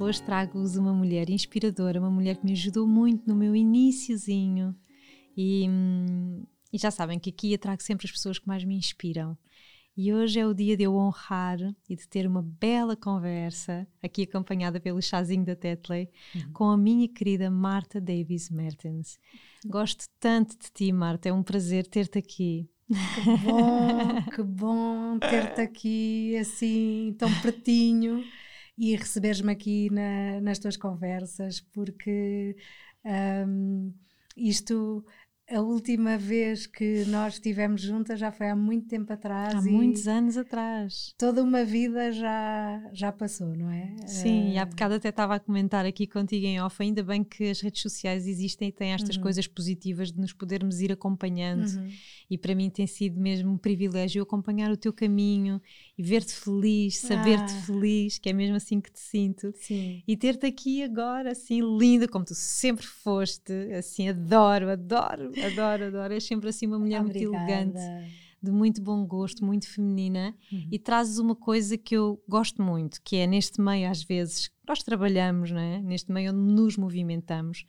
Hoje trago-vos uma mulher inspiradora, uma mulher que me ajudou muito no meu iníciozinho e, e, já sabem que aqui eu trago sempre as pessoas que mais me inspiram. E hoje é o dia de eu honrar e de ter uma bela conversa, aqui acompanhada pelo chazinho da Tetley, uhum. com a minha querida Marta Davis Mertens. Gosto tanto de ti, Marta, é um prazer ter-te aqui. Que bom, que bom ter-te aqui assim, tão pertinho e receberes-me aqui na, nas tuas conversas, porque um, isto a última vez que nós estivemos juntas já foi há muito tempo atrás. Há muitos anos atrás. Toda uma vida já, já passou, não é? Sim, uh... e há bocado até estava a comentar aqui contigo em off, ainda bem que as redes sociais existem e têm estas uhum. coisas positivas de nos podermos ir acompanhando. Uhum. E para mim tem sido mesmo um privilégio acompanhar o teu caminho e ver-te feliz, saber-te ah. feliz, que é mesmo assim que te sinto. Sim. E ter-te aqui agora, assim, linda, como tu sempre foste, assim, adoro, adoro adoro, adoro. És sempre assim uma mulher Obrigada. muito elegante, de muito bom gosto, muito feminina uhum. e trazes uma coisa que eu gosto muito, que é neste meio, às vezes, nós trabalhamos, não é? neste meio onde nos movimentamos,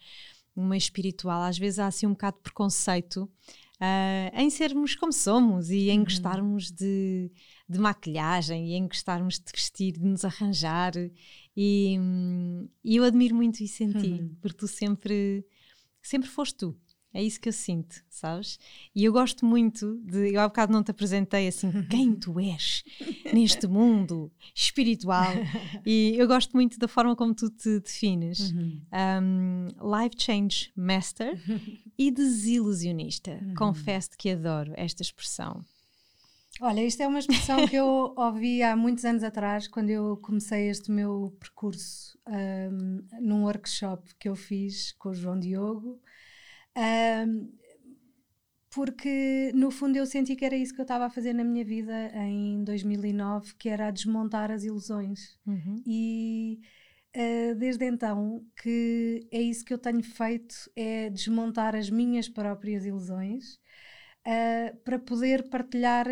um meio espiritual, às vezes há assim um bocado de preconceito uh, em sermos como somos e em uhum. gostarmos de, de maquilhagem e em gostarmos de vestir, de nos arranjar. E, hum, e eu admiro muito isso em ti, uhum. porque tu sempre, sempre foste tu. É isso que eu sinto, sabes? E eu gosto muito de. Eu há bocado não te apresentei assim, quem tu és neste mundo espiritual. E eu gosto muito da forma como tu te defines. Uhum. Um, life Change Master e desilusionista. Uhum. Confesso que adoro esta expressão. Olha, isto é uma expressão que eu ouvi há muitos anos atrás, quando eu comecei este meu percurso um, num workshop que eu fiz com o João Diogo um, porque no fundo eu senti que era isso que eu estava a fazer na minha vida em 2009, que era desmontar as ilusões. Uhum. E uh, desde então que é isso que eu tenho feito, é desmontar as minhas próprias ilusões uh, para poder partilhar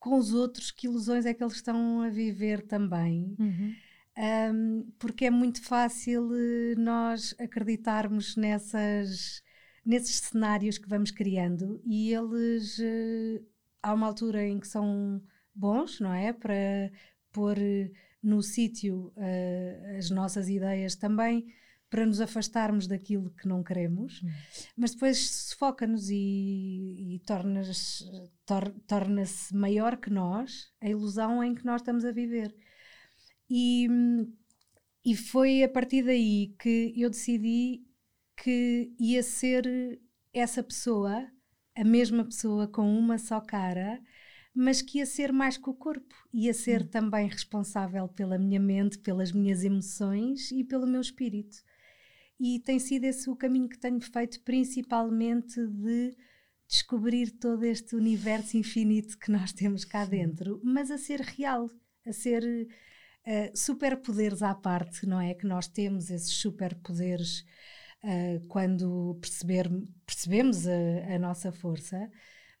com os outros que ilusões é que eles estão a viver também. Uhum um, porque é muito fácil eh, nós acreditarmos nessas, nesses cenários que vamos criando e eles, uh, há uma altura em que são bons, não é? Para pôr no sítio uh, as nossas ideias também, para nos afastarmos daquilo que não queremos, hum. mas depois sufoca-nos e, e torna-se tor torna maior que nós a ilusão em que nós estamos a viver. E, e foi a partir daí que eu decidi que ia ser essa pessoa, a mesma pessoa com uma só cara, mas que ia ser mais que o corpo, ia ser hum. também responsável pela minha mente, pelas minhas emoções e pelo meu espírito. E tem sido esse o caminho que tenho feito, principalmente de descobrir todo este universo infinito que nós temos cá dentro, mas a ser real, a ser uh, superpoderes à parte, não é? Que nós temos esses superpoderes uh, quando perceber, percebemos a, a nossa força,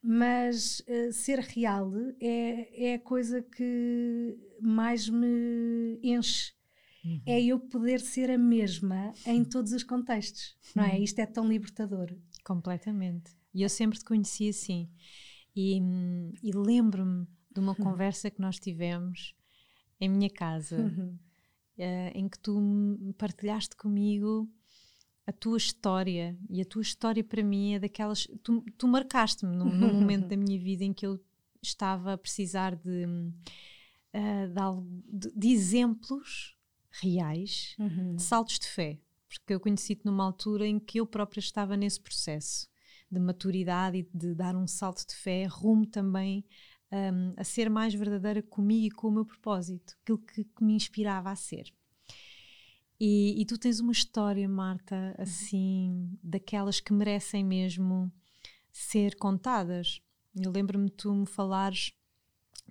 mas uh, ser real é, é a coisa que mais me enche. Uhum. É eu poder ser a mesma em todos os contextos, não é? Uhum. Isto é tão libertador. Completamente. E eu sempre te conheci assim. E, e lembro-me de uma uhum. conversa que nós tivemos em minha casa, uhum. uh, em que tu partilhaste comigo a tua história. E a tua história para mim é daquelas. Tu, tu marcaste-me num, num momento da minha vida em que eu estava a precisar de, uh, de, de exemplos reais uhum. de saltos de fé. Porque eu conheci-te numa altura em que eu própria estava nesse processo de maturidade e de dar um salto de fé rumo também um, a ser mais verdadeira comigo e com o meu propósito, aquilo que, que me inspirava a ser. E, e, tu tens uma história, Marta, uhum. assim, daquelas que merecem mesmo ser contadas. Eu lembro-me tu me falares,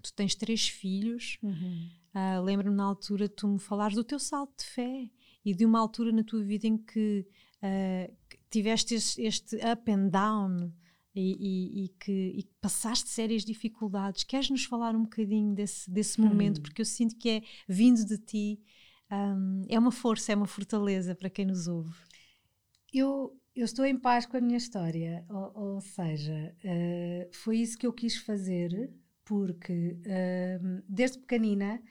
tu tens três filhos, uhum. uh, lembro-me na altura tu me falares do teu salto de fé e de uma altura na tua vida em que, uh, tiveste este, este, up and down e, e, e, que, e, passaste sérias dificuldades. Queres nos falar um bocadinho desse, desse momento? Uhum. Porque eu sinto que é vindo de ti um, é uma força, é uma fortaleza para quem nos ouve. Eu, eu estou em paz com a minha história, ou, ou seja, uh, foi isso que eu quis fazer, porque uh, desde pequenina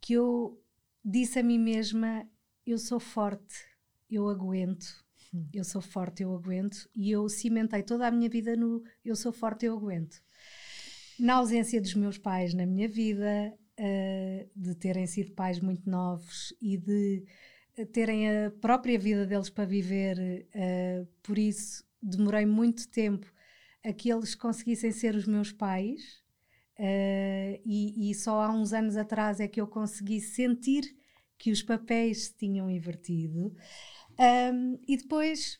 que eu disse a mim mesma: eu sou forte, eu aguento, hum. eu sou forte, eu aguento, e eu cimentei toda a minha vida no eu sou forte, eu aguento. Na ausência dos meus pais na minha vida, uh, de terem sido pais muito novos e de eh, terem a própria vida deles para viver, uh, por isso demorei muito tempo a que eles conseguissem ser os meus pais. Uh, e, e, só há uns anos atrás é que eu consegui sentir que os papéis se tinham invertido. Um, e depois,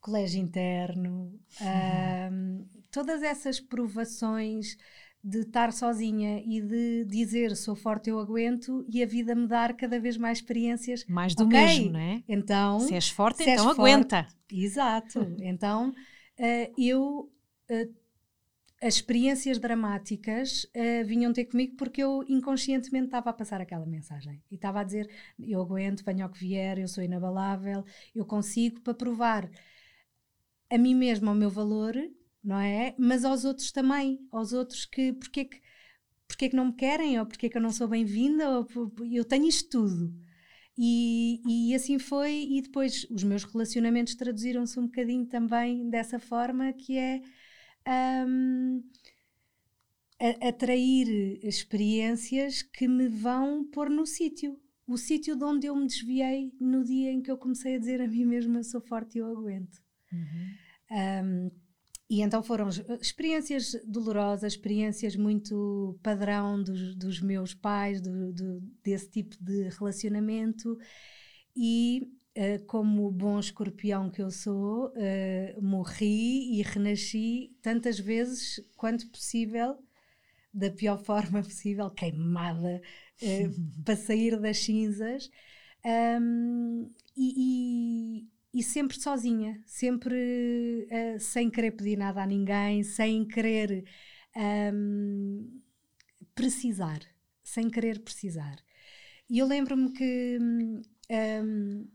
colégio interno, um, todas essas provações de estar sozinha e de dizer sou forte, eu aguento e a vida me dar cada vez mais experiências. Mais do okay, mesmo, não é? Então, se és forte, se então és aguenta. Forte, exato. então, uh, eu. Uh, as experiências dramáticas uh, vinham ter comigo porque eu inconscientemente estava a passar aquela mensagem e estava a dizer: eu aguento, venha ao que vier, eu sou inabalável, eu consigo para provar a mim mesma o meu valor não é? Mas aos outros também, aos outros que, porque é que, porque é que não me querem, ou porque é que eu não sou bem-vinda, eu tenho isto tudo. E, e assim foi, e depois os meus relacionamentos traduziram-se um bocadinho também dessa forma, que é um, atrair experiências que me vão pôr no sítio. O sítio de onde eu me desviei no dia em que eu comecei a dizer a mim mesma sou forte e eu aguento. Uhum. Um, e então foram experiências dolorosas, experiências muito padrão dos, dos meus pais, do, do, desse tipo de relacionamento. E uh, como bom escorpião que eu sou, uh, morri e renasci tantas vezes quanto possível, da pior forma possível, queimada, uh, para sair das cinzas. Um, e, e sempre sozinha, sempre sem querer pedir nada a ninguém, sem querer um, precisar, sem querer precisar. E eu lembro-me que um,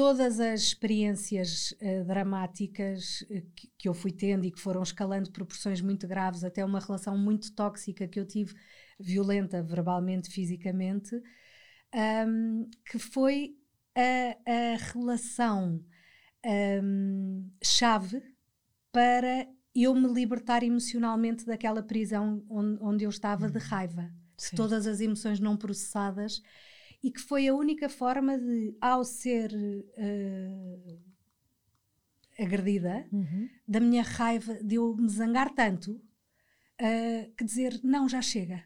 todas as experiências uh, dramáticas uh, que, que, eu fui tendo e que foram escalando proporções muito graves, até uma relação muito tóxica que eu tive, violenta verbalmente, fisicamente, um, que foi a, a relação um, chave para eu me libertar emocionalmente daquela prisão onde, onde eu estava de uhum. raiva, de todas as emoções não processadas, e que foi a única forma de, ao ser uh, agredida, uhum. da minha raiva, de eu me zangar tanto, uh, que dizer, não, já chega,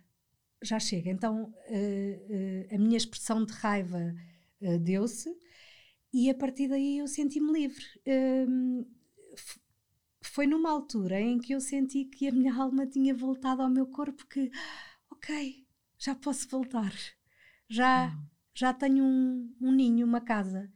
já chega. Então, uh, a minha expressão de raiva deu-se e a partir daí eu senti-me livre. Um, foi numa altura em que eu senti que a minha alma tinha voltado ao meu corpo que, ok, já posso voltar, já, já tenho um, um ninho, uma casa.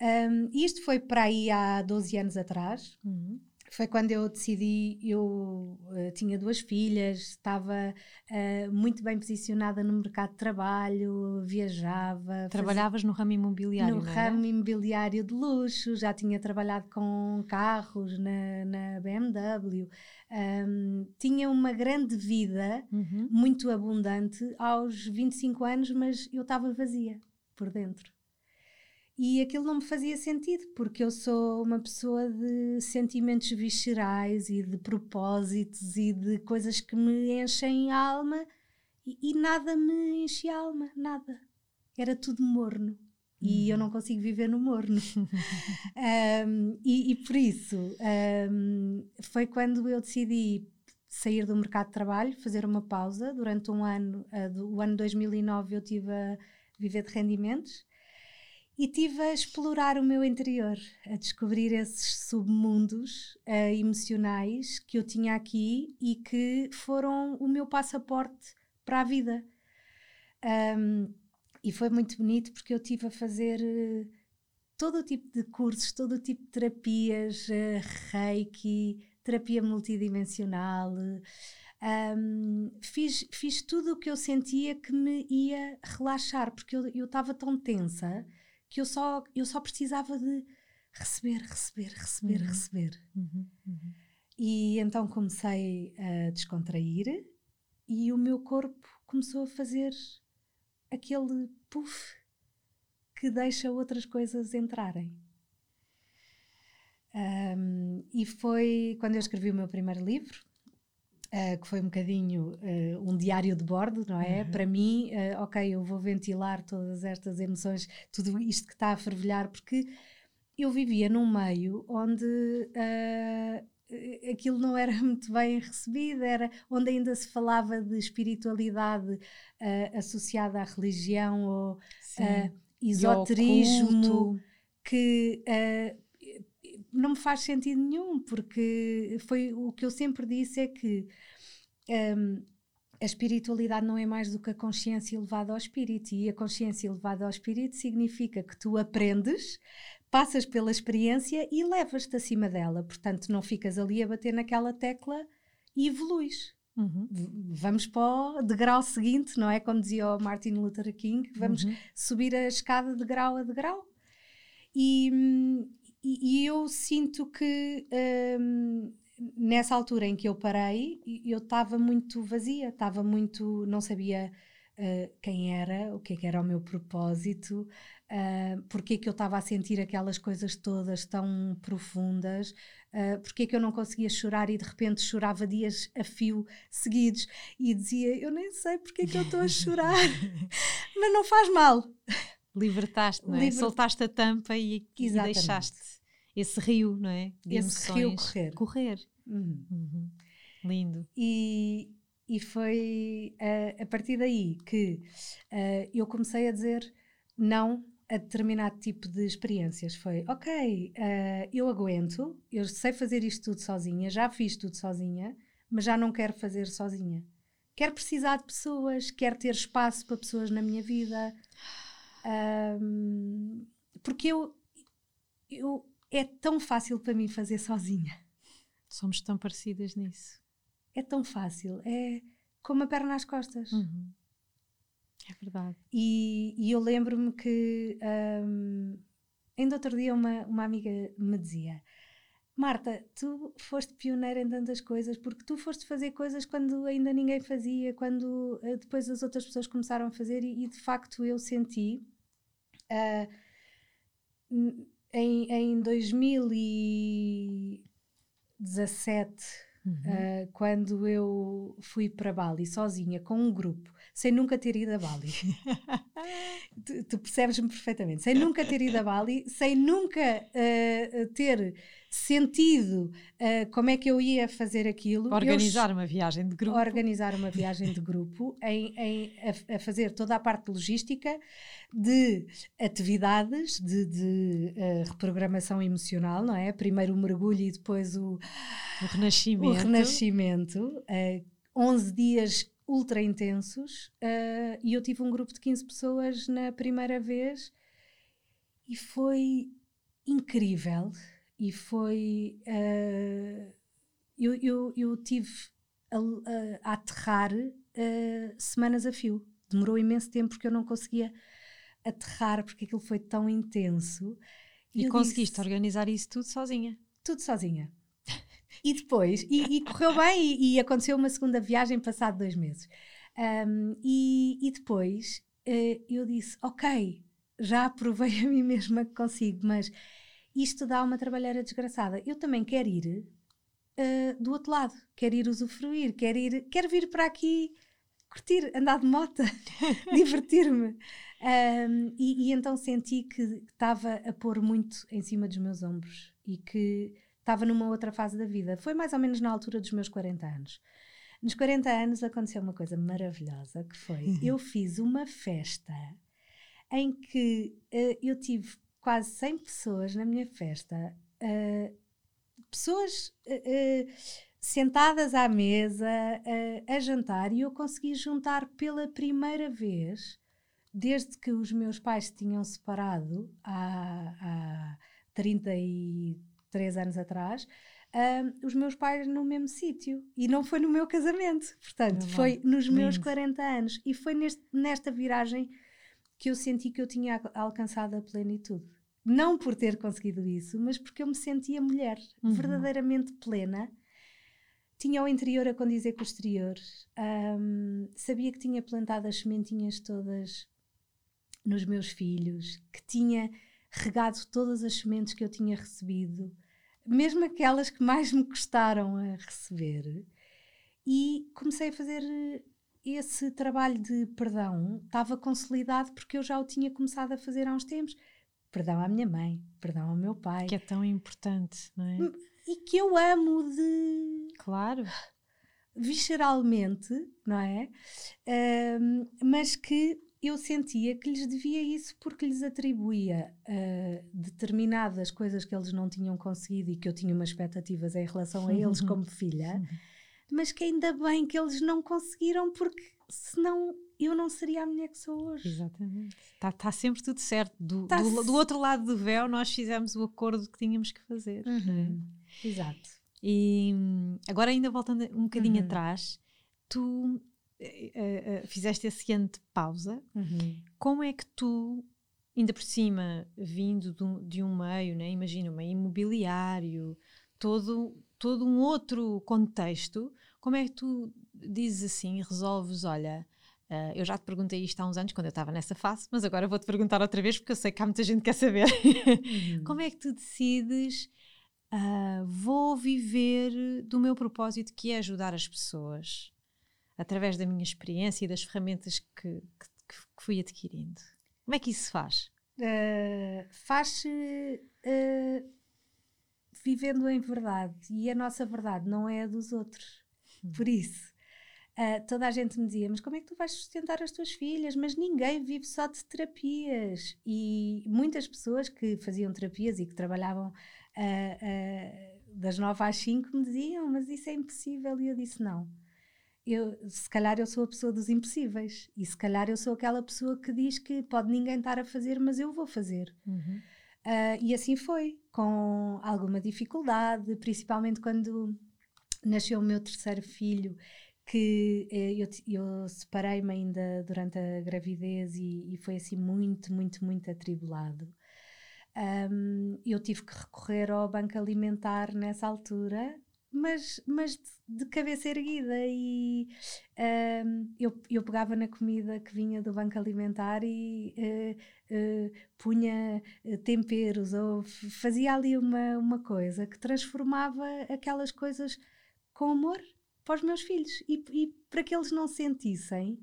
Um, isto foi para aí há 12 anos atrás. Uhum foi quando eu decidi, eu uh, tinha duas filhas, estava uh, muito bem posicionada no mercado de trabalho, viajava. Trabalhavas fazia, no ramo imobiliário, No ramo imobiliário de luxo, já tinha trabalhado com carros na, na BMW, um, tinha uma grande vida, uhum. muito abundante, aos 25 anos, mas eu estava vazia por dentro. E aquilo não me fazia sentido, porque eu sou uma pessoa de sentimentos viscerais e de propósitos e de coisas que me enchem a alma e, e nada me enchia a alma, nada. Era tudo morno. E eu não uhum. consigo viver no morno. um, e, e, por isso um, foi quando eu decidi sair do mercado de trabalho, fazer uma pausa. Durante um ano, uh, do, o ano 2009, eu tive a viver de rendimentos e tive a explorar o meu interior, a descobrir esses submundos uh, emocionais que eu tinha aqui e que foram o meu passaporte para a vida. Um, e foi muito bonito porque eu tive a fazer uh, todo o tipo de cursos, todo o tipo de terapias, uh, reiki, terapia multidimensional. Um, fiz, fiz tudo o que eu sentia que me ia relaxar, porque eu estava tão tensa que eu só, eu só precisava de receber, receber, receber, uhum. receber. Uhum. Uhum. E então comecei a descontrair e o meu corpo começou a fazer aquele puff que deixa outras coisas entrarem. Um, e foi quando eu escrevi o meu primeiro livro, uh, que foi um bocadinho uh, um diário de bordo, não é? Uhum. Para mim, uh, ok, eu vou ventilar todas estas emoções, tudo isto que está a fervilhar, porque eu vivia num meio onde aquilo não era muito bem recebido, era onde ainda se falava de espiritualidade associada à religião ou esoterismo, que não me faz sentido nenhum, porque foi o que eu sempre disse é que um, a espiritualidade não é mais do que a consciência elevada ao espírito, e a consciência elevada ao espírito significa que tu aprendes, passas pela experiência e levas-te acima dela, portanto não ficas ali a bater naquela tecla e evoluís. Uhum. Vamos para o degrau seguinte, não é? Como dizia o Martin Luther King, vamos uhum. subir a escada de grau a degrau. E, hum, e, e eu sinto que um, nessa altura em que eu parei, eu estava muito vazia, estava muito. não sabia uh, quem era, o que, é que era o meu propósito, uh, porque é que eu estava a sentir aquelas coisas todas tão profundas, uh, porque é que eu não conseguia chorar e de repente chorava dias a fio seguidos e dizia: Eu nem sei porque é que eu estou a chorar, mas não faz mal libertaste, não é? Liber... Soltaste a tampa e, e, deixaste esse rio, não é? De esse rio correr. Correr. Uhum. Uhum. Lindo. E, e foi uh, a partir daí que uh, eu comecei a dizer não a determinado tipo de experiências. Foi, ok, uh, eu aguento, eu sei fazer isto tudo sozinha, já fiz tudo sozinha, mas já não quero fazer sozinha. Quero precisar de pessoas, quero ter espaço para pessoas na minha vida. Um, porque eu, eu é tão fácil para mim fazer sozinha. Somos tão parecidas nisso. É tão fácil, é como a perna nas costas. Uhum. É verdade. E, e eu lembro-me que um, ainda outro dia uma, uma amiga me dizia: Marta, tu foste pioneira em tantas coisas porque tu foste fazer coisas quando ainda ninguém fazia, quando uh, depois as outras pessoas começaram a fazer, e, e de facto eu senti. Uh, em, em 2017, uhum. uh, quando eu fui para Bali sozinha com um grupo, sem nunca ter ido a Bali, tu, tu percebes-me perfeitamente, sem nunca ter ido a Bali, sem nunca uh, ter sentido uh, como é que eu ia fazer aquilo. Organizar eu, uma viagem de grupo. Organizar uma viagem de grupo, em, em a, a, fazer toda a parte logística de atividades, de, de uh, reprogramação emocional, não é? Primeiro o mergulho e depois o, o renascimento. O renascimento. Uh, eh, 11 dias ultra intensos uh, e eu tive um grupo de 15 pessoas na primeira vez e foi incrível e foi. Uh, eu, eu, eu tive a, a, a aterrar uh, semanas a fio. Demorou imenso tempo porque eu não conseguia aterrar porque aquilo foi tão intenso. E, e conseguiste disse, organizar isso tudo sozinha? Tudo sozinha. E depois, e, e correu bem, e, e, aconteceu uma segunda viagem passado dois meses. Um, e, e, depois uh, eu disse: Ok, já provei a mim mesma que consigo, mas isto dá uma trabalheira desgraçada. Eu também quero ir uh, do outro lado, quero ir usufruir, quero, ir, quero vir para aqui curtir, andar de moto, divertir-me. Um, e, e, então senti que estava a pôr muito em cima dos meus ombros e que estava numa outra fase da vida. Foi mais ou menos na altura dos meus 40 anos. Nos 40 anos aconteceu uma coisa maravilhosa que foi: eu fiz uma festa em que uh, eu tive quase 100 pessoas na minha festa, uh, pessoas uh, sentadas à mesa a jantar, e eu consegui juntar pela primeira vez, desde que os meus pais se tinham separado há, há 33 anos atrás. Uh, os meus pais no mesmo sítio e não foi no meu casamento, portanto, foi nos Lindo. meus 40 anos e foi neste, nesta viragem que eu senti que eu tinha alcançado a plenitude. Não por ter conseguido isso, mas porque eu me sentia mulher, uhum. verdadeiramente plena. Tinha o interior a condizer com o exterior. Um, sabia que tinha plantado as sementinhas todas nos meus filhos, que tinha regado todas as sementes que eu tinha recebido, mesmo aquelas que mais me custaram a receber. E comecei a fazer esse trabalho de perdão estava consolidado porque eu já o tinha começado a fazer há uns tempos. Perdão à minha mãe, perdão ao meu pai. Que é tão importante, não é? E que eu amo de. Claro. Visceralmente, não é? Um, mas que eu sentia que lhes devia isso porque lhes atribuía uh, determinadas coisas que eles não tinham conseguido e que eu tinha umas expectativas em relação a eles como filha mas que ainda bem que eles não conseguiram, porque senão eu não seria a mulher que sou hoje. Exatamente. Está tá sempre tudo certo. Do, tá do, do, outro lado do véu, nós fizemos o acordo que tínhamos que fazer. Uhum. É? Exato. E agora, ainda voltando um bocadinho uhum. atrás, tu uh, uh, fizeste esse ano de pausa. Uhum. Como é que tu, ainda por cima, vindo de, de um meio, né? imagina, um meio imobiliário, todo, todo um outro contexto, como é que tu dizes assim, resolves, olha, uh, eu já te perguntei isto há uns anos, quando eu estava nessa fase, mas agora vou-te perguntar outra vez, porque eu sei que há muita gente que quer saber. Uhum. Como é que tu decides, uh, vou viver do meu propósito, que é ajudar as pessoas, através da minha experiência e das ferramentas que, que, que fui adquirindo? Como é que isso se faz? Uh, faz-se vivendo em verdade, e a nossa verdade não é a dos outros por isso, uh, toda a gente me dizia: Mas como é que tu vais sustentar as tuas filhas? Mas ninguém vive só de terapias. E muitas pessoas que faziam terapias e que trabalhavam uh, uh, das 9 às 5 me diziam: Mas isso é impossível. E eu disse: Não. Eu, se calhar eu sou a pessoa dos impossíveis e se calhar eu sou aquela pessoa que diz que pode ninguém estar a fazer, mas eu vou fazer. Uhum. Uh, e assim foi, com alguma dificuldade, principalmente quando nasceu o meu terceiro filho, que eh, eu, eu separei-me ainda durante a gravidez e, e, foi assim muito, muito, muito atribulado. Um, eu tive que recorrer ao banco alimentar nessa altura, mas, mas de, cabeça erguida e um, eu, eu pegava na comida que vinha do banco alimentar e uh, uh, punha temperos ou fazia ali uma, uma coisa que transformava aquelas coisas com amor para os meus filhos e, e para que eles não sentissem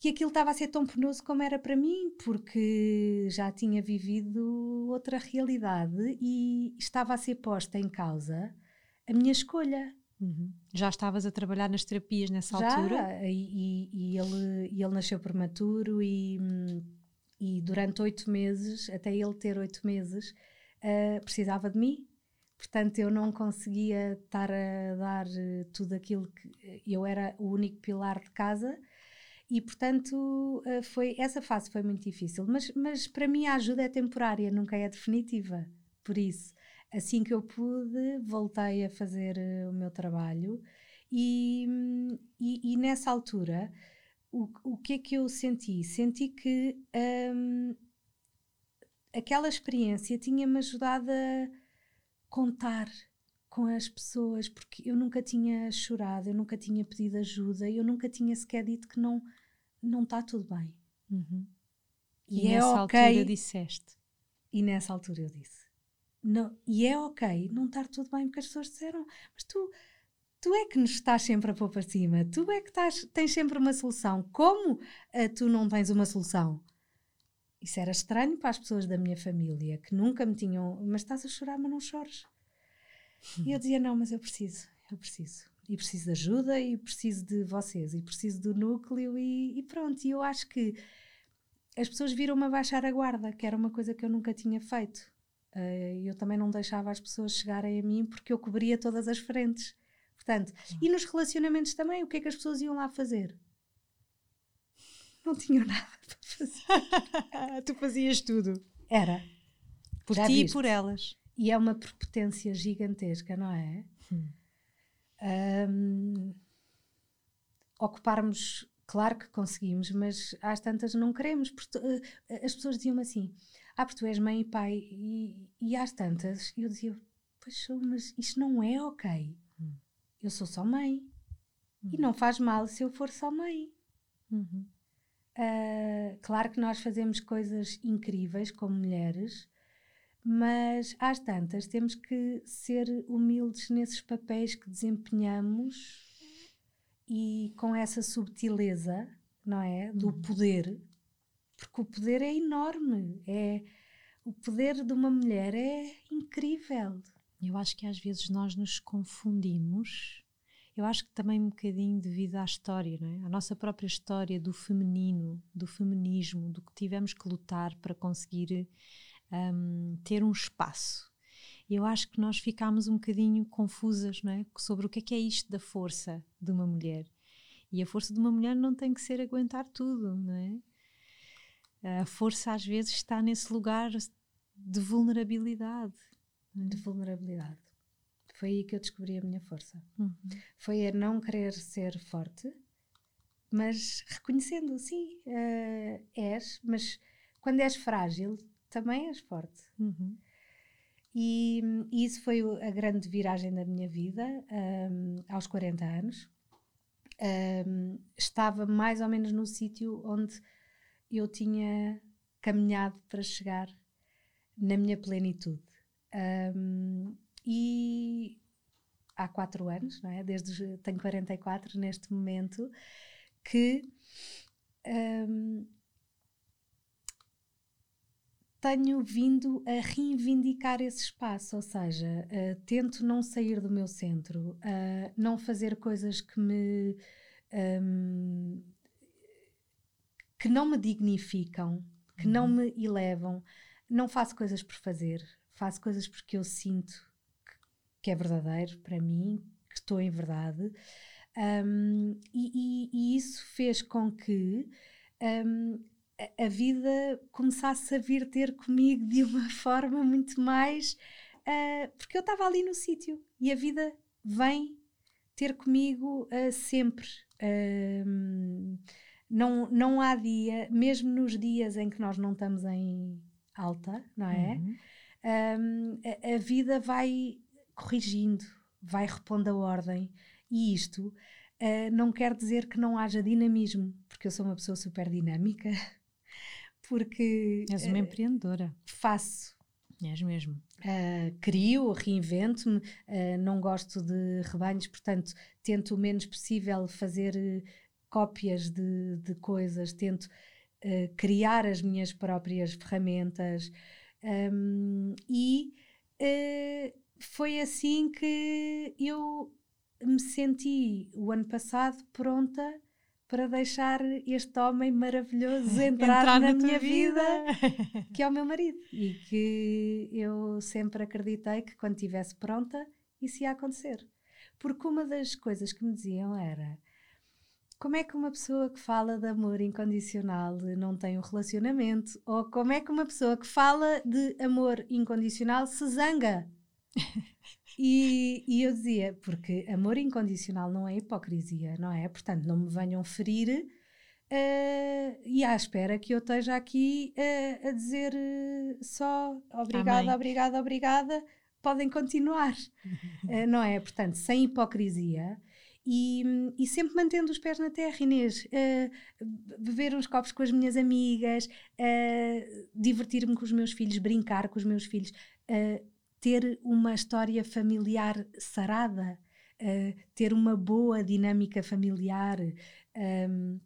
que aquilo estava a ser tão penoso como era para mim, porque já tinha vivido outra realidade e estava a ser posta em causa a minha escolha. Uhum. Já estavas a trabalhar nas terapias nessa já, altura? E, e, ele, e ele nasceu prematuro e, e durante oito meses, até ele ter oito meses, uh, precisava de mim Portanto, eu não conseguia estar a dar eh, tudo aquilo que eh, eu era o único pilar de casa e portanto eh, foi essa fase foi muito difícil mas, mas para mim a ajuda é temporária nunca é definitiva por isso assim que eu pude voltei a fazer o meu trabalho e, e, e nessa altura o, o que é que eu senti senti que hum, aquela experiência tinha-me ajudado a contar com as pessoas, porque eu nunca tinha chorado, eu nunca tinha pedido ajuda, eu nunca tinha sequer dito que não não está tudo bem. Uhum. E, e, é nessa okay, altura disseste. E nessa altura eu disse. Não, e é ok não estar tudo bem, porque as pessoas disseram, mas tu, tu é que nos estás sempre a pôr para cima, tu é que estás, tens sempre uma solução. Como uh, tu não tens uma solução? Isso era estranho para as pessoas da minha família, que nunca me tinham. Mas estás a chorar, mas não chores. E eu dizia: Não, mas eu preciso, eu preciso. E preciso de ajuda, e preciso de vocês, e preciso do núcleo, e, e pronto. E eu acho que as pessoas viram-me baixar a guarda, que era uma coisa que eu nunca tinha feito. Uh, eu também não deixava as pessoas chegarem a mim porque eu cobria todas as frentes. Portanto, e nos relacionamentos também, o que é que as pessoas iam lá fazer? Não tinham nada para fazer. tu fazias tudo. Era. Por Já ti viste? e por elas. E é uma prepotência gigantesca, não é? Hum. Um, ocuparmos, claro que conseguimos, mas às tantas não queremos. Porque, uh, as pessoas diziam-me assim: Ah, porque tu és mãe e pai, e, e às tantas eu dizia: Pois sou, mas isto não é ok. Hum. Eu sou só mãe. Hum. E não faz mal se eu for só mãe. Uhum. Uh, claro que nós fazemos coisas incríveis como mulheres, mas às tantas temos que ser humildes nesses papéis que desempenhamos e com essa subtileza, não é? Do uhum. poder, porque o poder é enorme, é o poder de uma mulher é incrível. Eu acho que às vezes nós nos confundimos. Eu acho que também um bocadinho devido à história, não é? A nossa própria história do feminino, do feminismo, do que tivemos que lutar para conseguir um, ter um espaço. Eu acho que nós ficámos um bocadinho confusas não é? sobre o que é que é isto da força de uma mulher. E a força de uma mulher não tem que ser aguentar tudo, não é? A força às vezes está nesse lugar de vulnerabilidade. De vulnerabilidade. Foi aí que eu descobri a minha força. Uhum. Foi a não querer ser forte, mas reconhecendo, sim, uh, és, mas quando és frágil, também és forte. Uhum. E, e, isso foi a grande viragem da minha vida, um, aos 40 anos. Um, estava mais ou menos no sítio onde eu tinha caminhado para chegar na minha plenitude. Um, e há quatro anos, não é? Desde tenho 44 neste momento, que um, tenho vindo a reivindicar esse espaço, ou seja, uh, tento não sair do meu centro, uh, não fazer coisas que me um, que não me dignificam, que uhum. não me elevam, não faço coisas por fazer, faço coisas porque eu sinto que, que é verdadeiro para mim, que estou em verdade, um, e, e, e, isso fez com que um, a vida começasse a vir ter comigo de uma forma muito mais. Uh, porque eu estava ali no sítio e a vida vem ter comigo uh, sempre. Uh, não, não há dia, mesmo nos dias em que nós não estamos em alta, não é? Uhum. Um, a, a, vida vai corrigindo, vai repondo a ordem e isto não quer dizer que não haja dinamismo, porque eu sou uma pessoa super dinâmica. porque. És uma uh, empreendedora. Faço. És mesmo. Uh, crio, reinvento-me, uh, não gosto de rebanhos, portanto, tento o menos possível fazer cópias de, de coisas, tento criar as minhas próprias ferramentas. Um, e foi assim que eu me senti o ano passado pronta para deixar este homem maravilhoso entrar, entrar na, na minha vida, vida, que é o meu marido. E que eu sempre acreditei que quando estivesse pronta, isso ia acontecer. Porque uma das coisas que me diziam era: como é que uma pessoa que fala de amor incondicional não tem um relacionamento? Ou como é que uma pessoa que fala de amor incondicional se zanga? E, e, eu dizia, porque amor incondicional não é hipocrisia, não é? Portanto, não me venham ferir uh, e à espera que eu esteja aqui uh, a dizer uh, só obrigada, Amém. obrigada, obrigada, podem continuar, não é? Portanto, sem hipocrisia. E, e, sempre mantendo os pés na terra, Inês. beber uns copos com as minhas amigas, divertir-me com os meus filhos, brincar com os meus filhos, ter uma história familiar sarada, uh, ter uma boa dinâmica familiar, um,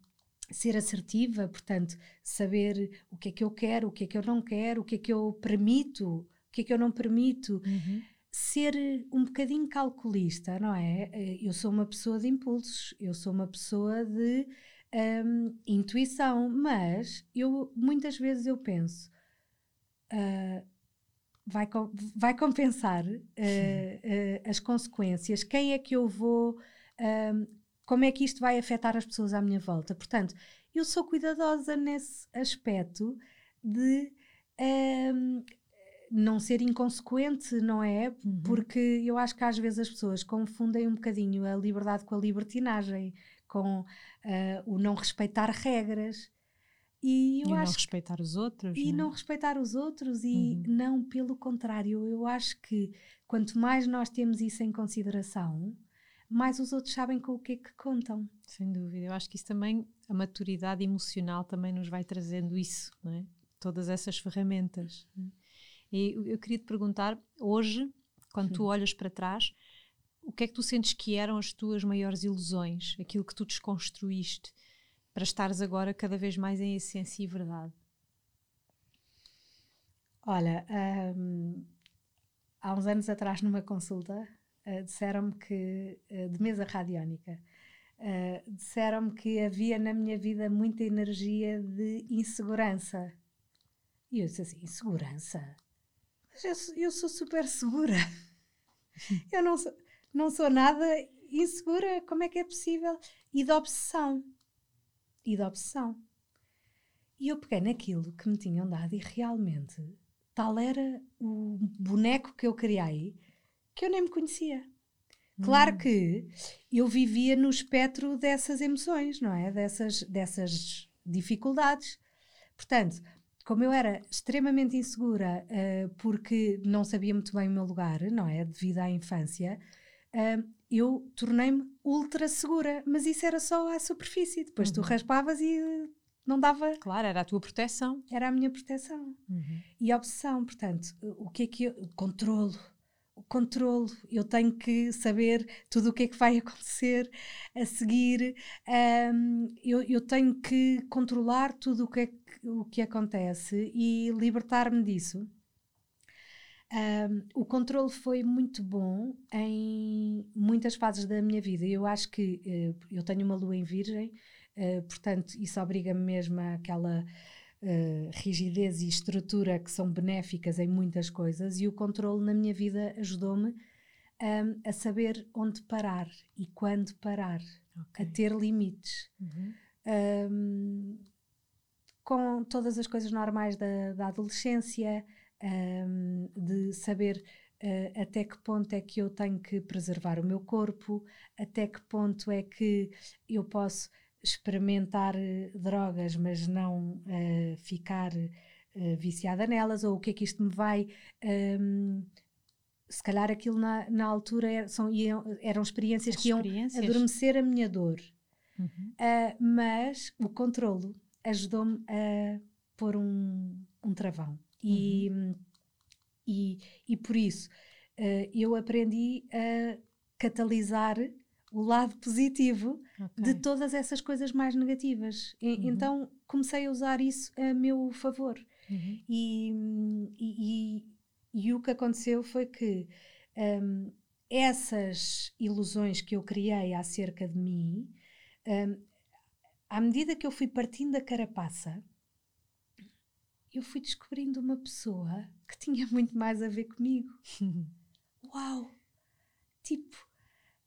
ser assertiva, portanto, saber o que é que eu quero, o que é que eu não quero, o que é que eu permito, o que é que eu não permito. Uhum. Ser um bocadinho calculista, não é? Eh, eu sou uma pessoa de impulsos, eu sou uma pessoa de um, intuição, mas eu muitas vezes eu penso uh, vai, vai compensar uh, uh, as consequências, quem é que eu vou, como é que isto vai afetar as pessoas à minha volta. Portanto, eu sou cuidadosa nesse aspecto de um, não ser inconsequente, não é? Uhum. Porque eu acho que às vezes as pessoas confundem um bocadinho a liberdade com a libertinagem com uh, o não respeitar regras. E, eu e acho não respeitar os outros. E não, é? não respeitar os outros, e uhum. não pelo contrário. Eu acho que quanto mais nós temos isso em consideração, mais os outros sabem com o que é que contam. Sem dúvida. Eu acho que isso também, a maturidade emocional também nos vai trazendo isso, não é? Todas essas ferramentas. É? E eu queria te perguntar, hoje, quando tu olhas para trás, o que é que tu sentes que eram as tuas maiores ilusões, aquilo que tu desconstruíste para estares agora cada vez mais em essência e verdade? Olha, um, há uns anos atrás numa consulta uh, disseram-me que, uh, de mesa radiónica, uh, disseram-me que havia na minha vida muita energia de insegurança. E eu disse assim, insegurança? Eu, sou super segura. eu não sou não sou nada insegura, como é que é possível? E de obsessão. E de obsessão. E eu peguei naquilo que me tinham dado e realmente tal era o boneco que eu criei que eu nem me conhecia. Claro hum. que eu vivia no espectro dessas emoções, não é? Dessas, dessas dificuldades. Portanto, como eu era extremamente insegura uh, porque não sabia muito bem o meu lugar, não é? Devido à infância, uh, eu tornei-me ultra segura, mas isso era só à superfície. Depois uhum. tu raspavas e não dava. Claro, era a tua proteção. Era a minha proteção. Uhum. E a obsessão, portanto, o que é que eu. Controlo. Controlo. Eu tenho que saber tudo o que é que vai acontecer a seguir. Um, eu, eu tenho que controlar tudo o que, é que, o que acontece e libertar-me disso. Um, o controle foi muito bom em muitas fases da minha vida. Eu acho que uh, eu tenho uma lua em virgem, uh, portanto, isso obriga-me mesmo àquela uh, rigidez e estrutura que são benéficas em muitas coisas, e o controle na minha vida ajudou-me um, a saber onde parar e quando parar, okay. a ter limites. Uhum. Um, com todas as coisas normais da, da adolescência, um, de saber uh, até que ponto é que eu tenho que preservar o meu corpo, até que ponto é que eu posso experimentar uh, drogas, mas não uh, ficar viciada nelas, ou o que é que isto me vai. Um, se calhar aquilo na, na altura era, são, iam, eram experiências, que iam adormecer a minha dor. Uhum. mas o controlo ajudou-me a pôr um, um travão. E, uhum. e, e por isso uh, eu aprendi a catalisar o lado positivo okay. de todas essas coisas mais negativas. E, uhum. Então comecei a usar isso a meu favor. Uhum. E, e, e, o que aconteceu foi que um, essas ilusões que eu criei acerca de mim, um, à medida que eu fui partindo da carapaça, eu fui descobrindo uma pessoa que tinha muito mais a ver comigo. Uau! Tipo,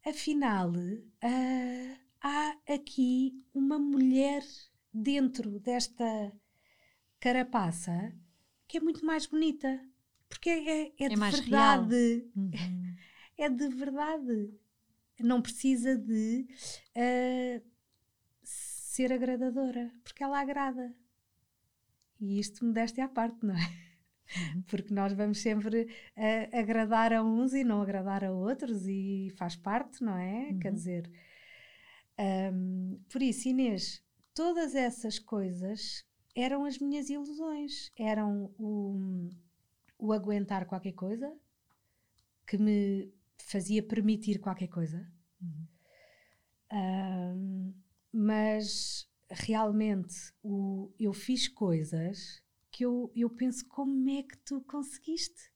afinal, uh, há aqui uma mulher dentro desta carapaça que é muito mais bonita. Porque é, é, é de verdade. Uhum. É de verdade. Não precisa de uh, ser agradadora, porque ela agrada. E isto modéstia à parte, não é? Porque nós vamos sempre uh, agradar a uns e não agradar a outros, e faz parte, não é? Uhum. Quer dizer, um, por isso, Inês, todas essas coisas eram as minhas ilusões, eram o, o aguentar qualquer coisa que me fazia permitir qualquer coisa. Uhum. Um, mas realmente o, eu fiz coisas que eu, eu penso como é que tu conseguiste?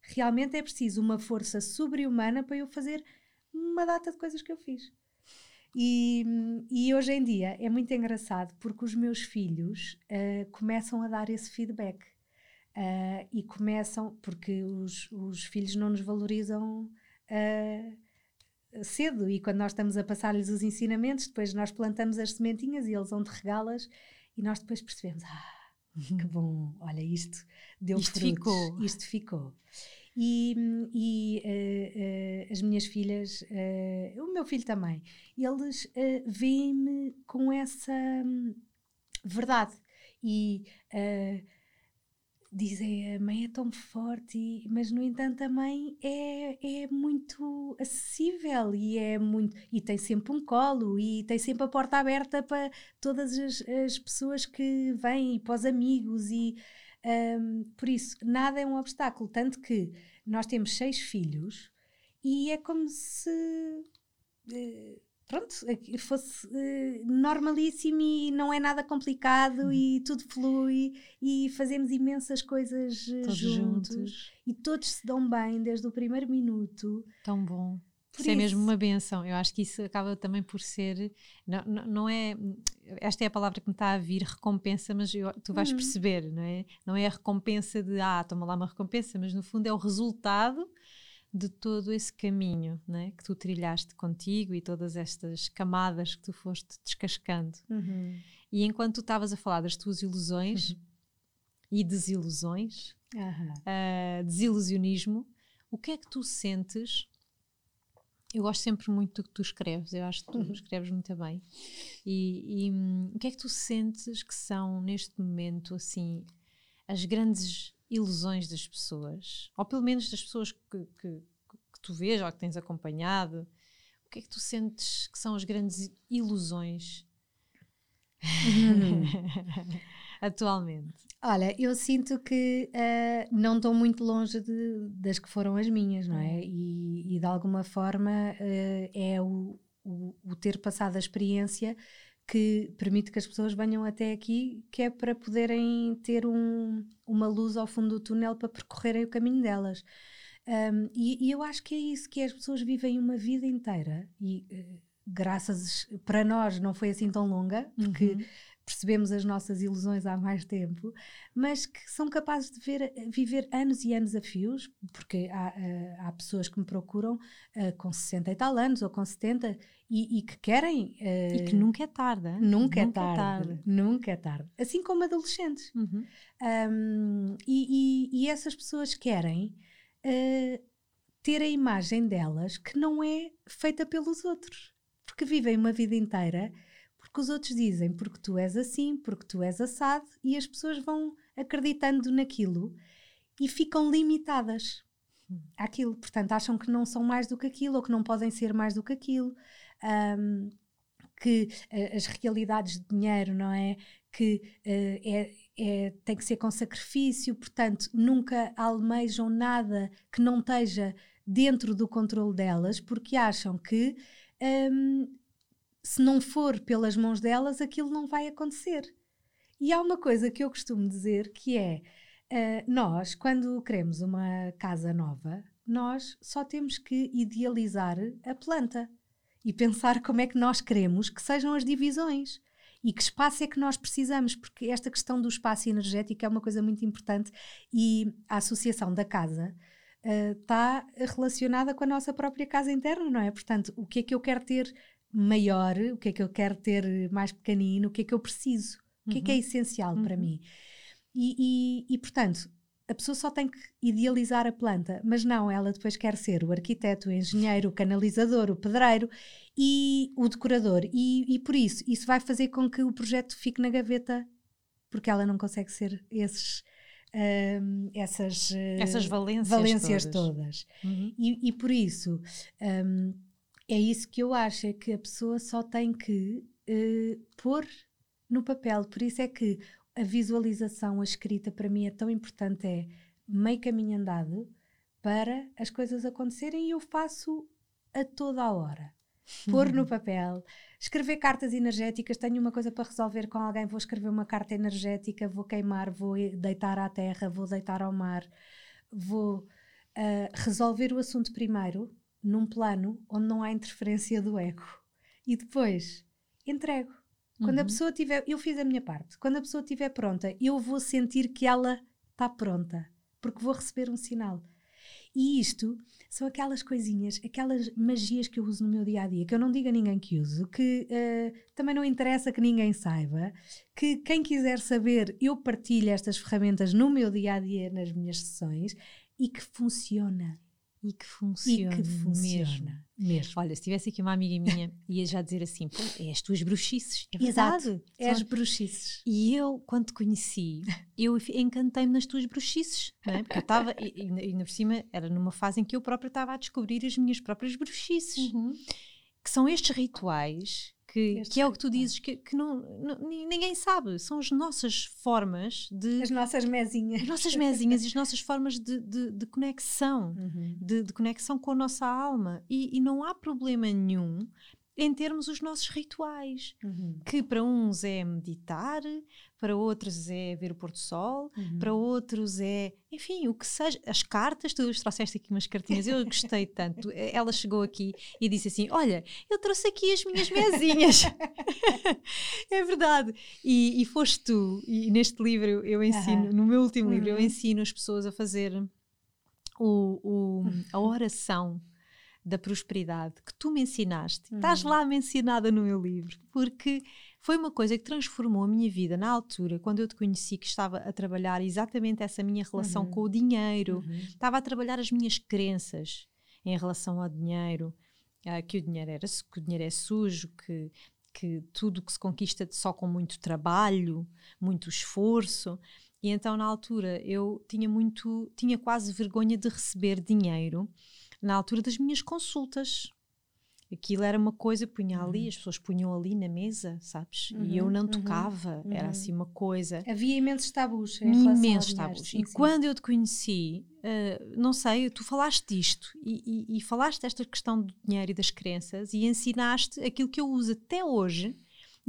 Realmente é preciso uma força sobre-humana para eu fazer uma data de coisas que eu fiz. E, e, hoje em dia é muito engraçado porque os meus filhos uh, começam a dar esse feedback. Uh, e começam, porque os, os filhos não nos valorizam uh, cedo, e quando nós estamos a passar-lhes os ensinamentos, depois nós plantamos as sementinhas e eles vão de regá-las, e nós depois percebemos: ah, que bom, olha, isto deu isto frutos, ficou. isto ficou. E, e uh, uh, as minhas filhas, uh, o meu filho também, eles uh, veem-me com essa um, verdade. E dizem a mãe é tão forte, mas no entanto a mãe é, é muito acessível e é muito e tem sempre um colo e tem sempre a porta aberta para todas as, as pessoas que vêm e para os amigos e um, por isso nada é um obstáculo, tanto que nós temos seis filhos e é como se uh, pronto, fosse uh, normalíssimo e não é nada complicado uhum. e tudo flui e fazemos imensas coisas uh, todos juntos, juntos. e todos se dão bem desde o primeiro minuto. Tão bom. Por isso, isso é mesmo uma benção. Eu acho que isso acaba também por ser. Não, não, não, é. Esta é a palavra que me está a vir, recompensa, mas eu, tu vais uhum. perceber, não é? Não é a recompensa de, ah, toma lá uma recompensa, mas no fundo é o resultado de todo esse caminho né, que tu trilhaste contigo e todas estas camadas que tu foste descascando. Uhum. E enquanto tu estavas a falar das tuas ilusões uhum. e desilusões, uhum. uh, desilusionismo, o que é que tu sentes? Eu gosto sempre muito do que tu escreves, eu acho que tu uhum. escreves muito bem. E, e um, o que é que tu sentes que são, neste momento, assim, as grandes ilusões das pessoas, ou pelo menos das pessoas que, que, que tu vês ou que tens acompanhado, o que é que tu sentes que são as grandes ilusões atualmente? Olha, eu sinto que uh, não estou muito longe de, das que foram as minhas, não é? E, e de alguma forma uh, é o, o, o, ter passado a experiência que permite que as pessoas venham até aqui, que é para poderem ter um, uma luz ao fundo do túnel para percorrerem o caminho delas. Um, e, e, eu acho que é isso que as pessoas vivem uma vida inteira e uh, graças para nós não foi assim tão longa porque uhum percebemos as nossas ilusões há mais tempo, mas que são capazes de ver, viver anos e anos a fios, porque há, uh, há pessoas que me procuram uh, com 60 e tal anos ou com 70 e, e que querem. Uh, e que nunca é tarde. Nunca, nunca, é, tarde, é tarde. Nunca é tarde. Assim como adolescentes. Uhum. Um, e, e, e, essas pessoas querem ter a imagem delas que não é feita pelos outros, porque vivem uma vida inteira porque os outros dizem porque tu és assim, porque tu és assado, e as pessoas vão acreditando naquilo e ficam limitadas àquilo. Portanto, acham que não são mais do que aquilo ou que não podem ser mais do que aquilo. Um, que uh, as realidades de dinheiro, não é? Que uh, é, é, tem que ser com sacrifício, portanto, nunca almejam nada que não esteja dentro do controle delas, porque acham que um, se não for pelas mãos delas, aquilo não vai acontecer. E há uma coisa que eu costumo dizer que é: uh, nós, quando queremos uma casa nova, nós só temos que idealizar a planta e pensar como é que nós queremos que sejam as divisões e que espaço é que nós precisamos, porque esta questão do espaço energético é uma coisa muito importante e a associação da casa está uh, relacionada com a nossa própria casa interna, não é? Portanto, o que é que eu quero ter maior, o que é que eu quero ter mais pequenino, o que é que eu preciso, o que é que é uhum. essencial uhum. para mim. E, e, e, portanto, a pessoa só tem que idealizar a planta, mas não, ela depois quer ser o arquiteto, o engenheiro, o canalizador, o pedreiro e o decorador. E, e por isso, isso vai fazer com que o projeto fique na gaveta, porque ela não consegue ser esses. Um, essas, essas valências, valências todas. todas. Uhum. E, e, por isso, um, é isso que eu acho, é que a pessoa só tem que uh, pôr no papel. Por isso é que a visualização, a escrita, para mim é tão importante. É meio caminho andado para as coisas acontecerem e eu faço a toda a hora. Pôr no papel, escrever cartas energéticas. Tenho uma coisa para resolver com alguém, vou escrever uma carta energética, vou queimar, vou deitar à terra, vou deitar ao mar, vou uh, resolver o assunto primeiro num plano onde não há interferência do ego. e depois entrego. Quando uhum. a pessoa tiver, eu fiz a minha parte. Quando a pessoa estiver pronta, eu vou sentir que ela está pronta, porque vou receber um sinal. E isto são aquelas coisinhas, aquelas magias que eu uso no meu dia a dia, que eu não digo a ninguém que uso, que uh, também não interessa que ninguém saiba, que quem quiser saber, eu partilho estas ferramentas no meu dia a dia, nas minhas sessões, e que funciona. E que funciona. E que funciona. Mesmo. mesmo. Olha, se tivesse aqui uma amiga minha, ia já dizer assim: pô, é as tuas bruxices. É verdade. Exato. É as bruxices. E eu, quando te conheci, eu encantei-me nas tuas bruxices. Não é? Porque eu estava, e, e, e por cima, era numa fase em que eu própria estava a descobrir as minhas próprias bruxices. Uhum. Que são estes rituais que, que é o que tu dizes que, que não, não, ninguém sabe. São as nossas formas de. As nossas mesinhas. As nossas mesinhas e as nossas formas de, de, de conexão, uhum. de, de, conexão com a nossa alma. E, e, não há problema nenhum em termos os nossos rituais, uhum. que para uns é meditar, para outros é ver o pôr do sol, uhum. para outros é, enfim, o que seja. As cartas, tu trouxeste aqui umas cartinhas, eu gostei tanto. Ela chegou aqui e disse assim: Olha, eu trouxe aqui as minhas mesinhas. é verdade. E, e foste tu, e neste livro eu ensino, uhum. no meu último livro, eu uhum. ensino as pessoas a fazer o, o a oração da prosperidade que tu me ensinaste, uhum. estás lá mencionada no meu livro, porque foi uma coisa que transformou a minha vida na altura, quando eu te conheci, que estava a trabalhar exatamente essa minha relação uhum. com o dinheiro, uhum. estava a trabalhar as minhas crenças em relação ao dinheiro, uh, que o dinheiro era que o dinheiro é sujo, que que tudo que se conquista só com muito trabalho, muito esforço. E então na altura eu tinha muito, tinha quase vergonha de receber dinheiro na altura das minhas consultas. Aquilo era uma coisa, punha ali, uhum. as pessoas punham ali na mesa, sabes? Uhum, e eu não uhum, tocava, uhum, era assim uma coisa. Havia imensos tabus. imensos tabus. Sim, e sim. quando eu te conheci, uh, não sei, tu falaste disto e, e, e falaste desta questão do dinheiro e das crenças e ensinaste aquilo que eu uso até hoje,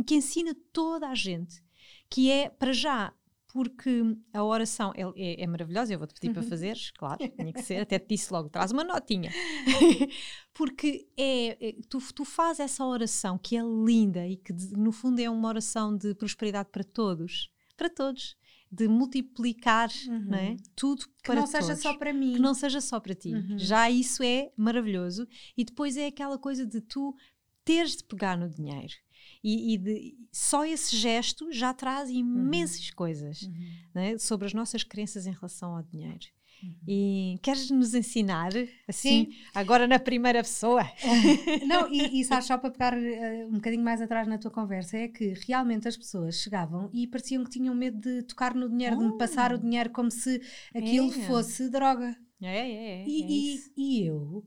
que ensina toda a gente, que é, para já, porque a oração é, é, é maravilhosa, eu vou-te pedir para uhum. fazeres, claro, tinha que ser, até te disse logo, traz uma notinha. porque é, é, tu, tu fazes essa oração que é linda e que no fundo é uma oração de prosperidade para todos, para todos, de multiplicar uhum. não é? tudo que para não seja só para mim. Que não seja só para ti. Uhum. Já isso é maravilhoso. E depois é aquela coisa de tu teres de pegar no dinheiro e, e de, só esse gesto já traz imensas uhum. coisas uhum. Né, sobre as nossas crenças em relação ao dinheiro. Uhum. E queres nos ensinar, assim, Sim. agora na primeira pessoa? Não, e, e sabes, só para pegar uh, um bocadinho mais atrás na tua conversa, é que realmente as pessoas chegavam e pareciam que tinham medo de tocar no dinheiro, oh. de me passar o oh. dinheiro como se aquilo é. fosse droga. É, é, é. E, é e, e, eu.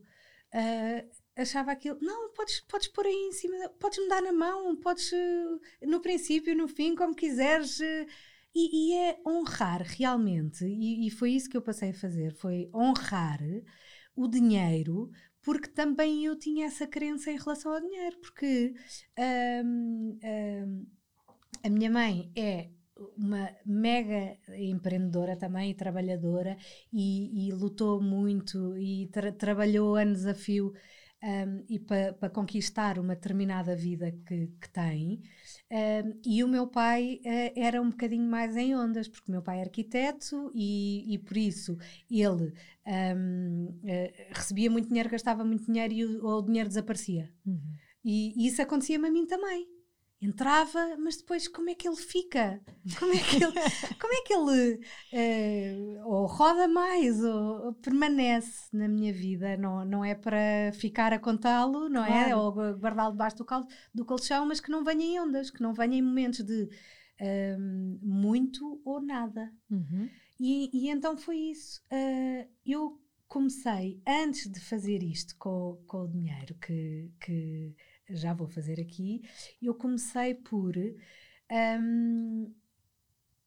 Uh, achava aquilo, não, podes, podes pôr aí em cima, podes me dar na mão, podes eh, no princípio, no fim, como quiseres. E, e é honrar realmente, e, e, foi isso que eu passei a fazer, foi honrar o dinheiro, porque também eu tinha essa crença em relação ao dinheiro, porque hum, hum, a minha mãe é uma mega empreendedora também e trabalhadora e, e lutou muito e tra trabalhou a desafio um, e para pa conquistar uma determinada vida que, que tem. Um, e o meu pai uh, era um bocadinho mais em ondas, porque o meu pai é arquiteto e, e por isso ele um, uh, eh, recebia muito dinheiro, gastava muito dinheiro e o, o dinheiro desaparecia. Uhum. E, e isso acontecia-me a mim também entrava, mas depois como é que ele fica? Como é que ele, como é que ele uh, ou roda mais ou, ou, permanece na minha vida? Não, não é para ficar a contá-lo, não é? claro. é? Ou guardá-lo debaixo do, cal, do colchão, mas que não venha em ondas, que não venha em momentos de uh, muito ou nada. Uhum. E, e, então foi isso. Uh, eu comecei, antes de fazer isto com, com o dinheiro que, que já vou fazer aqui, eu comecei por um,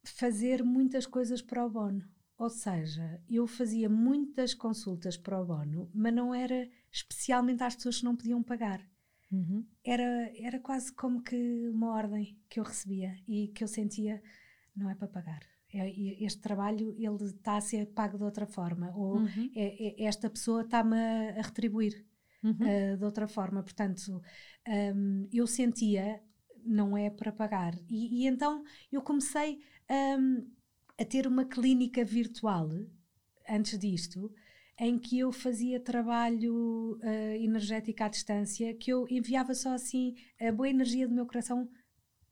fazer muitas coisas para o bono. Ou seja, eu fazia muitas consultas para o bono, mas não era especialmente às pessoas que não podiam pagar. Uhum. Era, era quase como que uma ordem que eu recebia e que eu sentia, não é para pagar. É, este trabalho ele está a ser pago de outra forma ou uhum. é, é, esta pessoa está-me a retribuir uhum. uh, de outra forma. Portanto, um, eu sentia, não é para pagar. E, e então eu comecei um, a ter uma clínica virtual antes disto, em que eu fazia trabalho uh, energético à distância, que eu enviava só assim a boa energia do meu coração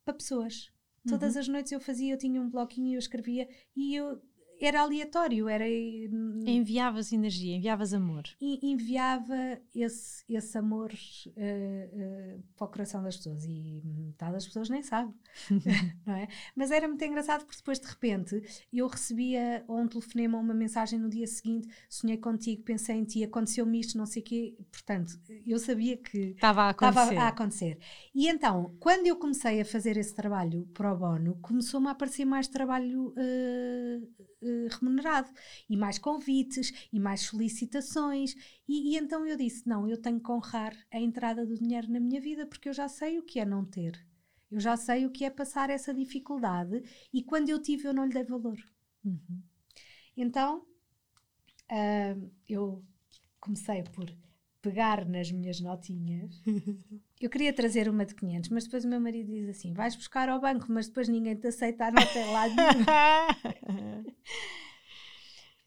para pessoas. Todas uhum. as noites eu fazia, eu tinha um bloquinho e eu escrevia e eu era aleatório, era... Hum, enviavas energia, enviavas amor. E enviava esse, esse amor uh, uh, para o coração das pessoas e metade das pessoas nem sabe, não é? Mas era muito engraçado porque depois de repente eu recebia um telefonema ou uma mensagem no dia seguinte, sonhei contigo, pensei em ti, aconteceu-me isto, não sei o quê, portanto, eu sabia que estava a acontecer. a acontecer. E então, quando eu comecei a fazer esse trabalho pro bono, começou-me a aparecer mais trabalho uh, eh, remunerado. E mais convites e mais solicitações. E, e, então eu disse não eu tenho que honrar a entrada do dinheiro na minha vida porque eu já sei o que é não ter. Eu já sei o que é passar essa dificuldade e quando eu tive eu não lhe dei valor. Uhum. então uh, eu comecei por pegar nas minhas notinhas. Eu queria trazer uma de 500, mas depois o meu marido diz assim: vais buscar ao banco, mas depois ninguém te aceita a nota lá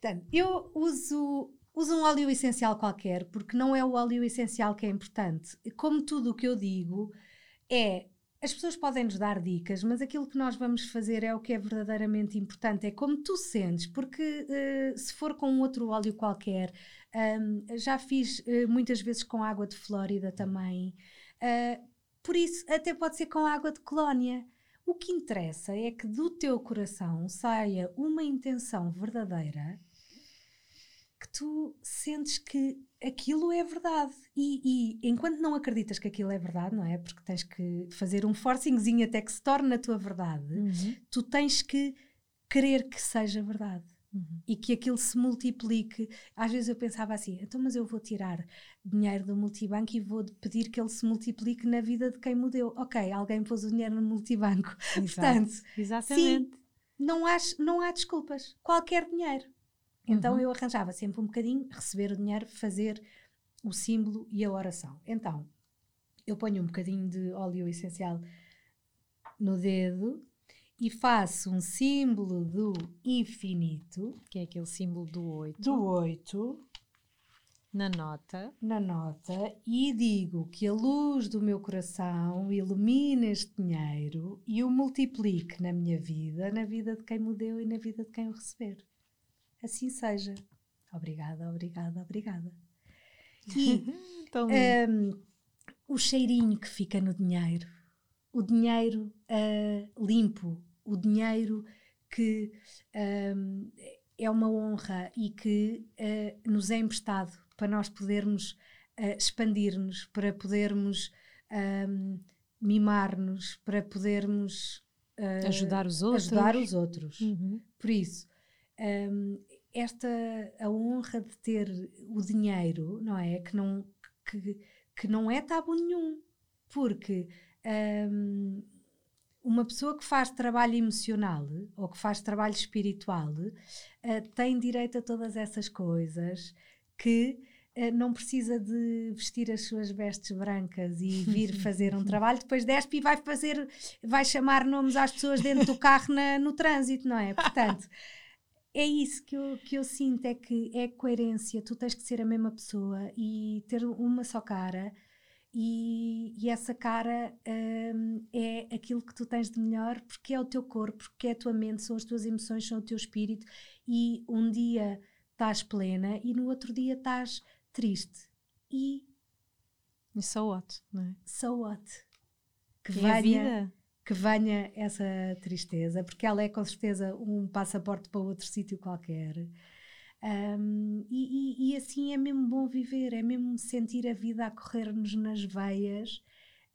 Portanto, eu uso, uso um óleo essencial qualquer, porque não é o óleo essencial que é importante. Como tudo o que eu digo é as pessoas podem nos dar dicas, mas aquilo que nós vamos fazer é o que é verdadeiramente importante, é como tu sentes, porque uh, se for com outro óleo qualquer, um, já fiz uh, muitas vezes com água de Flórida também, uh, por isso até pode ser com água de colónia. O que interessa é que do teu coração saia uma intenção verdadeira que tu sentes que aquilo é verdade. E, e, enquanto não acreditas que aquilo é verdade, não é? Porque tens que fazer um forcingzinho até que se torne a tua verdade, uhum. tu tens que querer que seja verdade. Uhum. E que aquilo se multiplique. Às vezes eu pensava assim: então, mas eu vou tirar dinheiro do multibanco e vou pedir que ele se multiplique na vida de quem me deu. Ok, alguém pôs o dinheiro no multibanco. Exato. Portanto, Exatamente. Sim, não há, não há desculpas. Qualquer dinheiro. Então uhum. eu arranjava sempre um bocadinho, receber o dinheiro, fazer o símbolo e a oração. Então eu ponho um bocadinho de óleo essencial no dedo e faço um símbolo do infinito, que é aquele símbolo do oito. Do oito. Na nota. Na nota. E digo que a luz do meu coração ilumine este dinheiro e o multiplique na minha vida, na vida de quem me deu e na vida de quem o receber assim seja. Obrigada, obrigada, obrigada. E um, o cheirinho que fica no dinheiro, o dinheiro uh, limpo, o dinheiro que um, é uma honra e que uh, nos é emprestado para nós podermos uh, expandir-nos, para podermos um, mimar-nos, para podermos ajudar os outros. Ajudar os outros. Uhum. Por isso, um, esta a honra de ter o dinheiro, não é? Que não, que, que não é tabu nenhum, porque um, uma pessoa que faz trabalho emocional ou que faz trabalho espiritual uh, tem direito a todas essas coisas que uh, não precisa de vestir as suas vestes brancas e vir fazer um trabalho, depois despe e vai fazer, vai chamar nomes às pessoas dentro do carro na, no trânsito, não é? Portanto é isso que eu, que eu sinto, é que é coerência, tu tens que ser a mesma pessoa e ter uma só cara e, e essa cara um, é aquilo que tu tens de melhor porque é o teu corpo, porque é a tua mente, são as tuas emoções, são o teu espírito e um dia estás plena e no outro dia estás triste e... E so what, não é? So what? Que, que é venha, que venha essa tristeza, porque ela é com certeza um passaporte para outro sítio qualquer. Um, e, e, e, assim é mesmo bom viver, é mesmo sentir a vida a correr-nos nas veias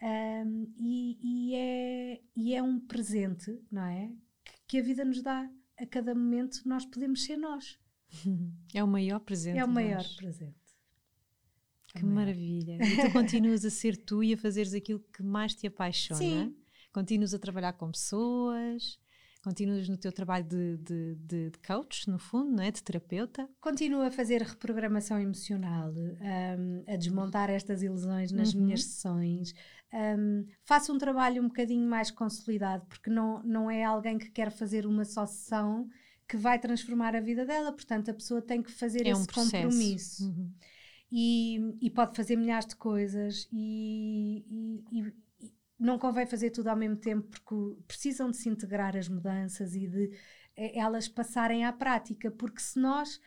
um, e, e, é, e é um presente, não é? Que, que, a vida nos dá a cada momento, nós podemos ser nós. É o maior presente. É o maior presente. Que maravilha! E tu continuas a ser tu e a fazeres aquilo que mais te apaixona. Sim continuas a trabalhar com pessoas, Continuas no teu trabalho de, de, de, coach, no fundo, não é? de terapeuta? Continuo a fazer reprogramação emocional, um, a desmontar estas ilusões nas uhum. minhas sessões. Um, faço um trabalho um bocadinho mais consolidado, porque não, não é alguém que quer fazer uma só sessão que vai transformar a vida dela, portanto a pessoa tem que fazer é esse um compromisso. Uhum. E, e, pode fazer milhares de coisas e, e, não convém fazer tudo ao mesmo tempo porque precisam de se integrar as mudanças e de eh, elas passarem à prática, porque se nós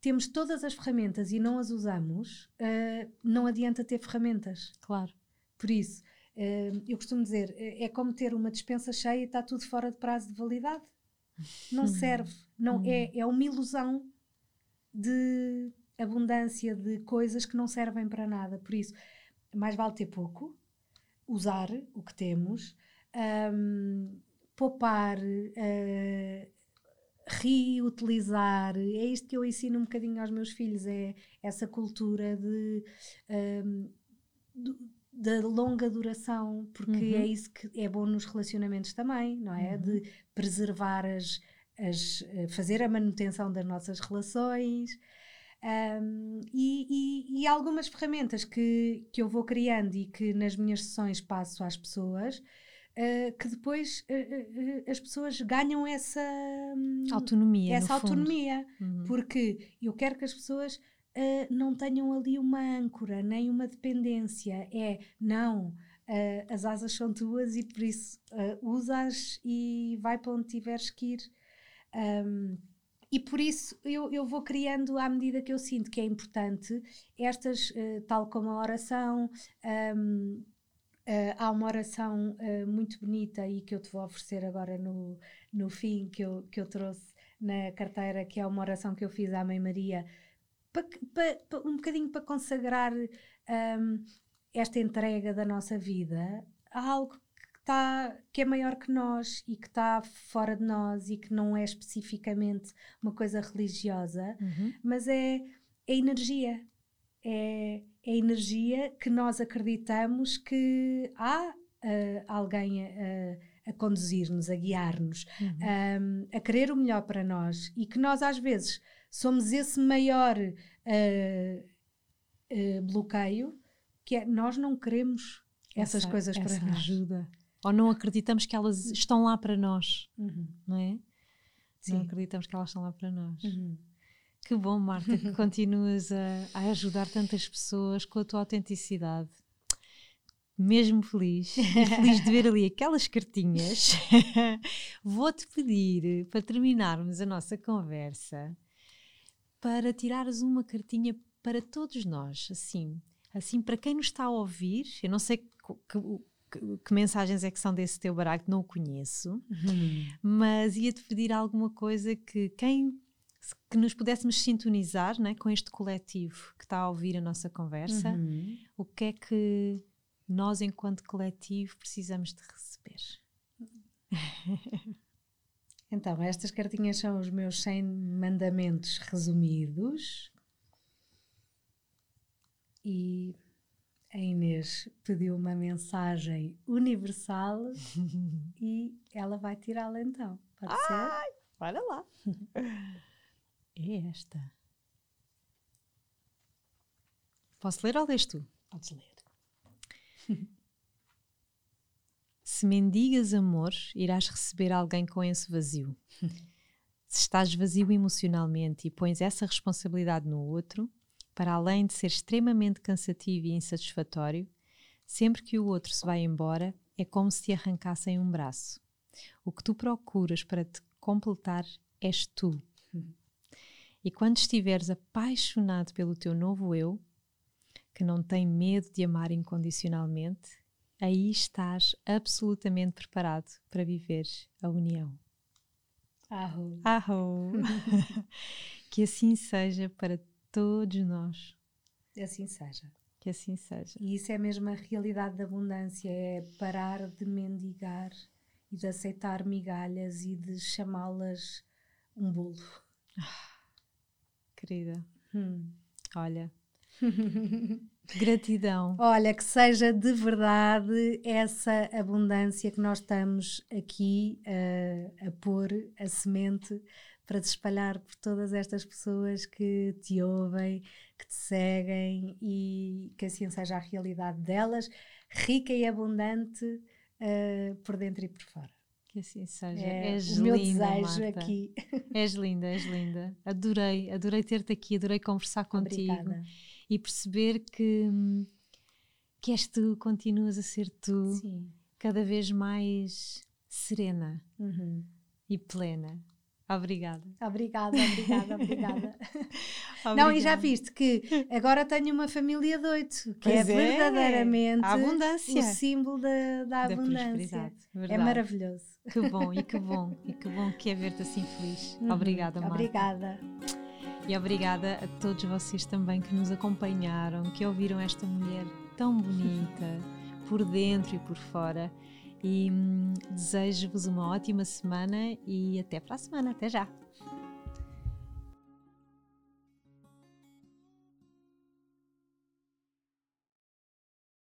temos todas as ferramentas e não as usamos, uh, não adianta ter ferramentas. Claro. Por isso, uh, eu costumo dizer, é como ter uma dispensa cheia e está tudo fora de prazo de validade. Não serve. Não, hum. é, é uma ilusão de abundância de coisas que não servem para nada. Por isso, mais vale ter pouco, usar o que temos, um, poupar, uh, reutilizar. É isto que eu ensino um bocadinho aos meus filhos: é essa cultura de. Um, da longa duração, porque uhum. é isso que é bom nos relacionamentos também, não é? Uhum. De preservar as, as, eh, fazer a manutenção das nossas relações, um, e, e, e, algumas ferramentas que, que eu vou criando e que nas minhas sessões passo às pessoas, uh, que depois uh, uh, as pessoas ganham essa um, autonomia. Essa autonomia, uhum. porque eu quero que as pessoas não tenham ali uma âncora, nem uma dependência. É, não, as asas são tuas e por isso usas e vai para onde tiveres que ir. Um, e por isso eu, eu vou criando à medida que eu sinto que é importante estas, uh, tal como a oração. Um, uh, eh, há uma oração uh, muito bonita e que eu te vou oferecer agora no, no fim, que eu, que eu trouxe na carteira, que é uma oração que eu fiz à Mãe Maria, pa, pa, pa, um bocadinho para consagrar um, esta entrega da nossa vida a algo tá, que é maior que nós e que está fora de nós e que não é especificamente uma coisa religiosa, uhum. mas é, é energia. É, é energia que nós acreditamos que há uh, alguém a, a conduzir-nos, a guiar-nos, uhum. a querer o melhor para nós e que nós às vezes somos esse maior uh, uh, bloqueio que é nós não queremos essas essa, coisas essa para nós. ajuda ou não acreditamos que elas estão lá para nós, uhum. não é? Sim. Não acreditamos que elas estão lá para nós. Uhum. Que bom, Marta, que continuas a, a, ajudar tantas pessoas com a tua autenticidade. Mesmo feliz, e feliz de ver ali aquelas cartinhas. Vou-te pedir, para terminarmos a nossa conversa, para tirares uma cartinha para todos nós, assim, assim para quem nos está a ouvir. Eu não sei que, que, que, que, mensagens é que são desse teu baralho que não o conheço, uhum. mas ia-te pedir alguma coisa que quem que nos pudéssemos sintonizar né, com este coletivo que está a ouvir a nossa conversa, uhum. o que é que nós, enquanto coletivo, precisamos de receber? então, estas cartinhas são os meus 100 mandamentos resumidos. E a Inês pediu uma mensagem universal e ela vai tirá-la então. Pode Ai, ser? Olha lá. é esta. Posso ler ou lês tu? Podes ler. Se mendigas amor, irás receber alguém com esse vazio. Se estás vazio emocionalmente e pões essa responsabilidade no outro, para além de ser extremamente cansativo e insatisfatório, sempre que o outro se vai embora, é como se te arrancassem um braço. O que tu procuras para te completar és tu. E quando estiveres apaixonado pelo teu novo eu, que não tem medo de amar incondicionalmente, aí estás absolutamente preparado para viver a união. Arro. Arro. que assim seja para todos nós. Assim seja. Que assim seja. E isso é mesmo a realidade da abundância: é parar de mendigar e de aceitar migalhas e de chamá-las um bolo. Ah, querida, hum. olha, Gratidão. Olha, que seja de verdade essa abundância que nós estamos aqui uh, a pôr a semente para se espalhar por todas estas pessoas que te ouvem, que te seguem e que assim seja a realidade delas, rica e abundante uh, por dentro e por fora. Que assim seja. É és o meu linda, desejo Marta. aqui. És linda, és linda. Adorei, adorei ter-te aqui, adorei conversar contigo Obrigada. e perceber que, que és tu, continuas a ser tu, Sim. cada vez mais serena uhum. e plena. Obrigada. Obrigada, obrigada, obrigada. Não, e já viste que agora tenho uma família de oito, que é é verdadeiramente a abundância. o símbolo da, da, da abundância. É maravilhoso. Que bom, e que bom, e que bom que é ver-te assim feliz. Uhum, obrigada, Marta. Obrigada. E obrigada a todos vocês também que nos acompanharam, que ouviram esta mulher tão bonita, por dentro e por fora. E hum, desejo-vos uma ótima semana e até para a semana. Até já!